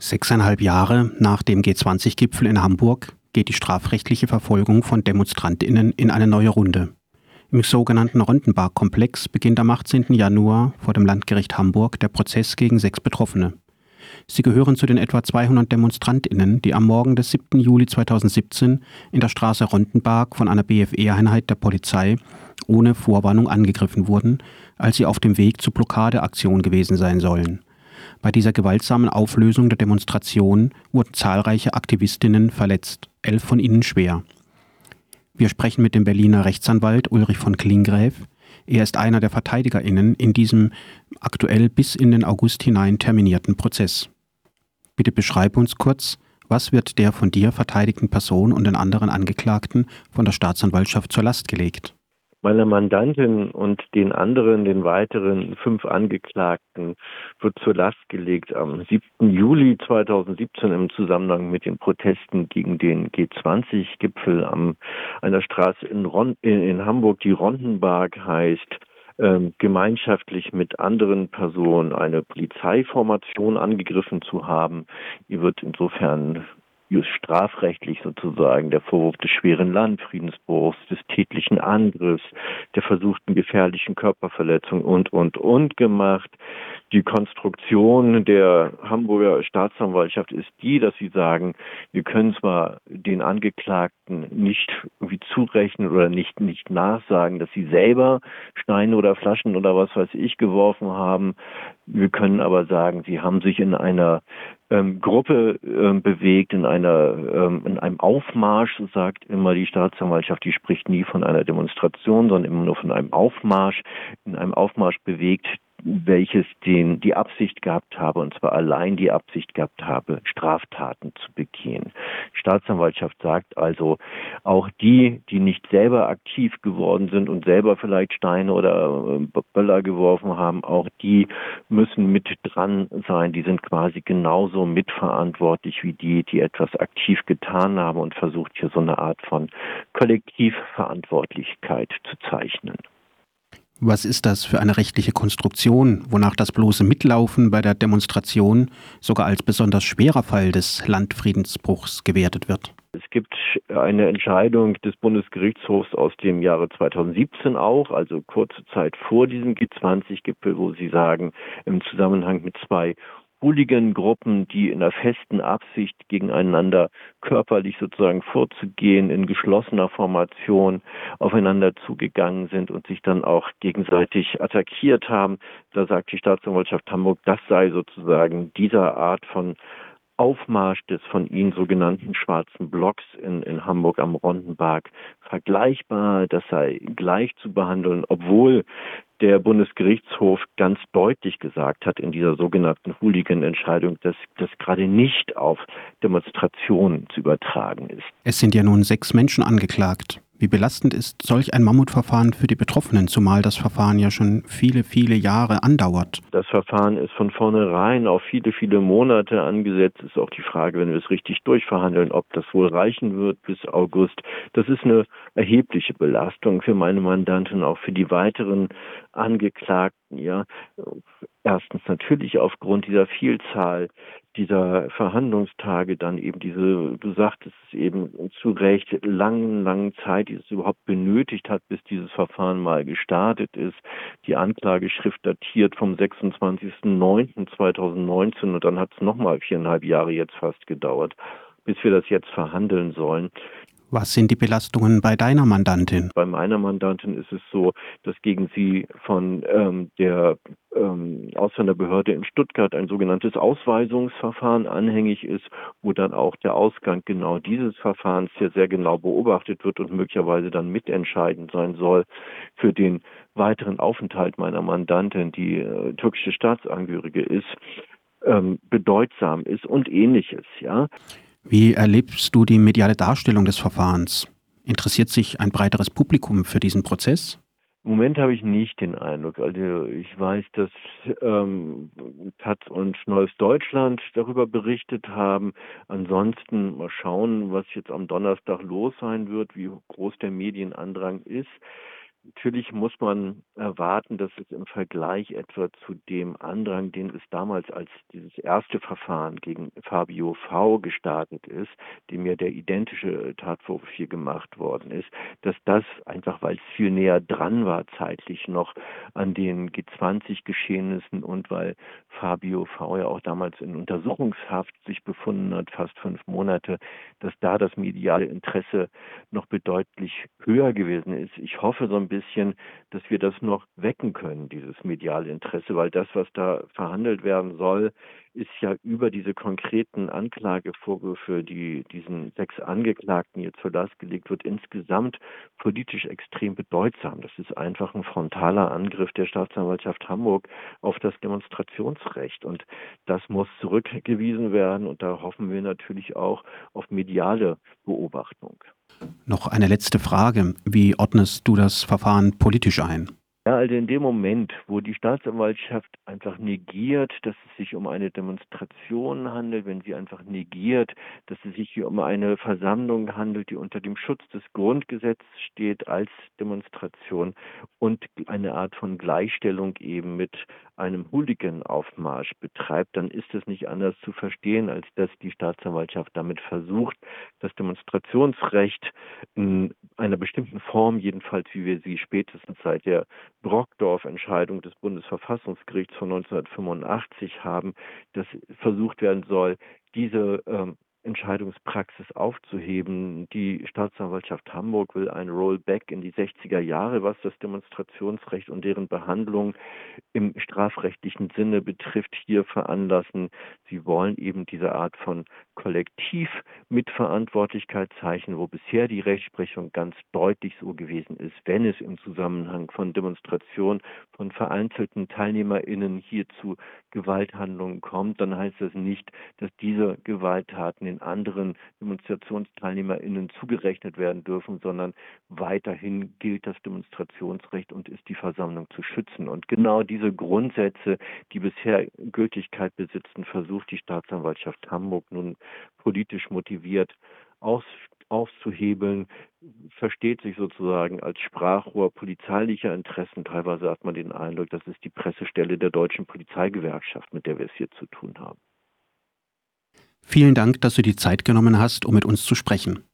Sechseinhalb Jahre nach dem G20-Gipfel in Hamburg geht die strafrechtliche Verfolgung von DemonstrantInnen in eine neue Runde. Im sogenannten Rondenberg-Komplex beginnt am 18. Januar vor dem Landgericht Hamburg der Prozess gegen sechs Betroffene. Sie gehören zu den etwa 200 DemonstrantInnen, die am Morgen des 7. Juli 2017 in der Straße Rondenberg von einer BFE-Einheit der Polizei ohne Vorwarnung angegriffen wurden, als sie auf dem Weg zur Blockadeaktion gewesen sein sollen. Bei dieser gewaltsamen Auflösung der Demonstration wurden zahlreiche Aktivistinnen verletzt, elf von ihnen schwer. Wir sprechen mit dem Berliner Rechtsanwalt Ulrich von Klingräf. Er ist einer der VerteidigerInnen in diesem aktuell bis in den August hinein terminierten Prozess. Bitte beschreibe uns kurz, was wird der von dir verteidigten Person und den anderen Angeklagten von der Staatsanwaltschaft zur Last gelegt? Meiner Mandantin und den anderen, den weiteren fünf Angeklagten, wird zur Last gelegt am 7. Juli 2017 im Zusammenhang mit den Protesten gegen den G20-Gipfel an einer Straße in, Ron in, in Hamburg, die Rondenberg heißt, ähm, gemeinschaftlich mit anderen Personen eine Polizeiformation angegriffen zu haben. Ihr wird insofern strafrechtlich sozusagen der Vorwurf des schweren Landfriedensbruchs, des tätlichen Angriffs, der versuchten gefährlichen Körperverletzung und, und, und gemacht. Die Konstruktion der Hamburger Staatsanwaltschaft ist die, dass sie sagen, wir können zwar den Angeklagten nicht irgendwie zurechnen oder nicht, nicht nachsagen, dass sie selber Steine oder Flaschen oder was weiß ich geworfen haben. Wir können aber sagen, sie haben sich in einer ähm, Gruppe ähm, bewegt, in einer ähm, in einem Aufmarsch, sagt immer die Staatsanwaltschaft, die spricht nie von einer Demonstration, sondern immer nur von einem Aufmarsch, in einem Aufmarsch bewegt, welches den, die Absicht gehabt habe, und zwar allein die Absicht gehabt habe, Straftaten zu begehen. Die Staatsanwaltschaft sagt also, auch die, die nicht selber aktiv geworden sind und selber vielleicht Steine oder äh, Böller geworfen haben, auch die müssen mit dran sein. Die sind quasi genauso mitverantwortlich wie die, die etwas aktiv getan haben und versucht hier so eine Art von Kollektivverantwortlichkeit zu zeichnen. Was ist das für eine rechtliche Konstruktion, wonach das bloße Mitlaufen bei der Demonstration sogar als besonders schwerer Fall des Landfriedensbruchs gewertet wird? Es gibt eine Entscheidung des Bundesgerichtshofs aus dem Jahre 2017 auch, also kurze Zeit vor diesem G20-Gipfel, wo sie sagen, im Zusammenhang mit zwei Hooligan-Gruppen, die in der festen Absicht gegeneinander körperlich sozusagen vorzugehen, in geschlossener Formation aufeinander zugegangen sind und sich dann auch gegenseitig attackiert haben. Da sagt die Staatsanwaltschaft Hamburg, das sei sozusagen dieser Art von Aufmarsch des von Ihnen sogenannten schwarzen Blocks in, in Hamburg am Rondenberg vergleichbar, das sei gleich zu behandeln, obwohl der Bundesgerichtshof ganz deutlich gesagt hat in dieser sogenannten Hooligan-Entscheidung, dass das gerade nicht auf Demonstrationen zu übertragen ist. Es sind ja nun sechs Menschen angeklagt. Wie belastend ist solch ein Mammutverfahren für die Betroffenen, zumal das Verfahren ja schon viele, viele Jahre andauert? Das Verfahren ist von vornherein auf viele, viele Monate angesetzt. Ist auch die Frage, wenn wir es richtig durchverhandeln, ob das wohl reichen wird bis August. Das ist eine erhebliche Belastung für meine Mandanten, auch für die weiteren Angeklagten. Ja, erstens natürlich aufgrund dieser Vielzahl dieser Verhandlungstage dann eben diese, du sagtest es eben zu Recht, langen, langen Zeit, die es überhaupt benötigt hat, bis dieses Verfahren mal gestartet ist. Die Anklageschrift datiert vom 26.09.2019 und dann hat es nochmal viereinhalb Jahre jetzt fast gedauert bis wir das jetzt verhandeln sollen. Was sind die Belastungen bei deiner Mandantin? Bei meiner Mandantin ist es so, dass gegen sie von ähm, der ähm, Ausländerbehörde in Stuttgart ein sogenanntes Ausweisungsverfahren anhängig ist, wo dann auch der Ausgang genau dieses Verfahrens hier sehr genau beobachtet wird und möglicherweise dann mitentscheidend sein soll für den weiteren Aufenthalt meiner Mandantin, die äh, türkische Staatsangehörige ist, ähm, bedeutsam ist und ähnliches, ja. Wie erlebst du die mediale Darstellung des Verfahrens? Interessiert sich ein breiteres Publikum für diesen Prozess? Im Moment habe ich nicht den Eindruck. Also ich weiß, dass ähm, Taz und Neues Deutschland darüber berichtet haben. Ansonsten mal schauen, was jetzt am Donnerstag los sein wird, wie groß der Medienandrang ist. Natürlich muss man erwarten, dass es im Vergleich etwa zu dem Andrang, den es damals als dieses erste Verfahren gegen Fabio V gestartet ist, dem ja der identische Tatvorwurf hier gemacht worden ist, dass das einfach, weil es viel näher dran war zeitlich noch an den G20-Geschehnissen und weil Fabio V ja auch damals in Untersuchungshaft sich befunden hat, fast fünf Monate, dass da das mediale Interesse noch bedeutlich höher gewesen ist. Ich hoffe so ein bisschen, dass wir das noch wecken können, dieses mediale Interesse, weil das, was da verhandelt werden soll, ist ja über diese konkreten Anklagevorwürfe, die diesen sechs Angeklagten jetzt zur Last gelegt wird, insgesamt politisch extrem bedeutsam. Das ist einfach ein frontaler Angriff der Staatsanwaltschaft Hamburg auf das Demonstrationsrecht. Und das muss zurückgewiesen werden. Und da hoffen wir natürlich auch auf mediale Beobachtung. Noch eine letzte Frage. Wie ordnest du das Verfahren politisch ein? Ja, also in dem Moment, wo die Staatsanwaltschaft einfach negiert, dass es sich um eine Demonstration handelt, wenn sie einfach negiert, dass es sich hier um eine Versammlung handelt, die unter dem Schutz des Grundgesetzes steht als Demonstration und eine Art von Gleichstellung eben mit einem Hooligan-Aufmarsch betreibt, dann ist es nicht anders zu verstehen, als dass die Staatsanwaltschaft damit versucht, das Demonstrationsrecht in einer bestimmten Form, jedenfalls wie wir sie spätestens seit der Brockdorf-Entscheidung des Bundesverfassungsgerichts von 1985 haben, dass versucht werden soll, diese ähm, Entscheidungspraxis aufzuheben. Die Staatsanwaltschaft Hamburg will ein Rollback in die 60er Jahre, was das Demonstrationsrecht und deren Behandlung im strafrechtlichen Sinne betrifft, hier veranlassen. Sie wollen eben diese Art von Kollektiv Mitverantwortlichkeit zeichnen, wo bisher die Rechtsprechung ganz deutlich so gewesen ist, wenn es im Zusammenhang von Demonstrationen von vereinzelten TeilnehmerInnen hier zu Gewalthandlungen kommt, dann heißt das nicht, dass diese Gewalttaten den anderen DemonstrationsteilnehmerInnen zugerechnet werden dürfen, sondern weiterhin gilt das Demonstrationsrecht und ist die Versammlung zu schützen. Und genau diese Grundsätze, die bisher Gültigkeit besitzen, versucht die Staatsanwaltschaft Hamburg nun politisch motiviert aus, aufzuhebeln, versteht sich sozusagen als Sprachrohr polizeilicher Interessen. Teilweise hat man den Eindruck, das ist die Pressestelle der deutschen Polizeigewerkschaft, mit der wir es hier zu tun haben. Vielen Dank, dass du die Zeit genommen hast, um mit uns zu sprechen.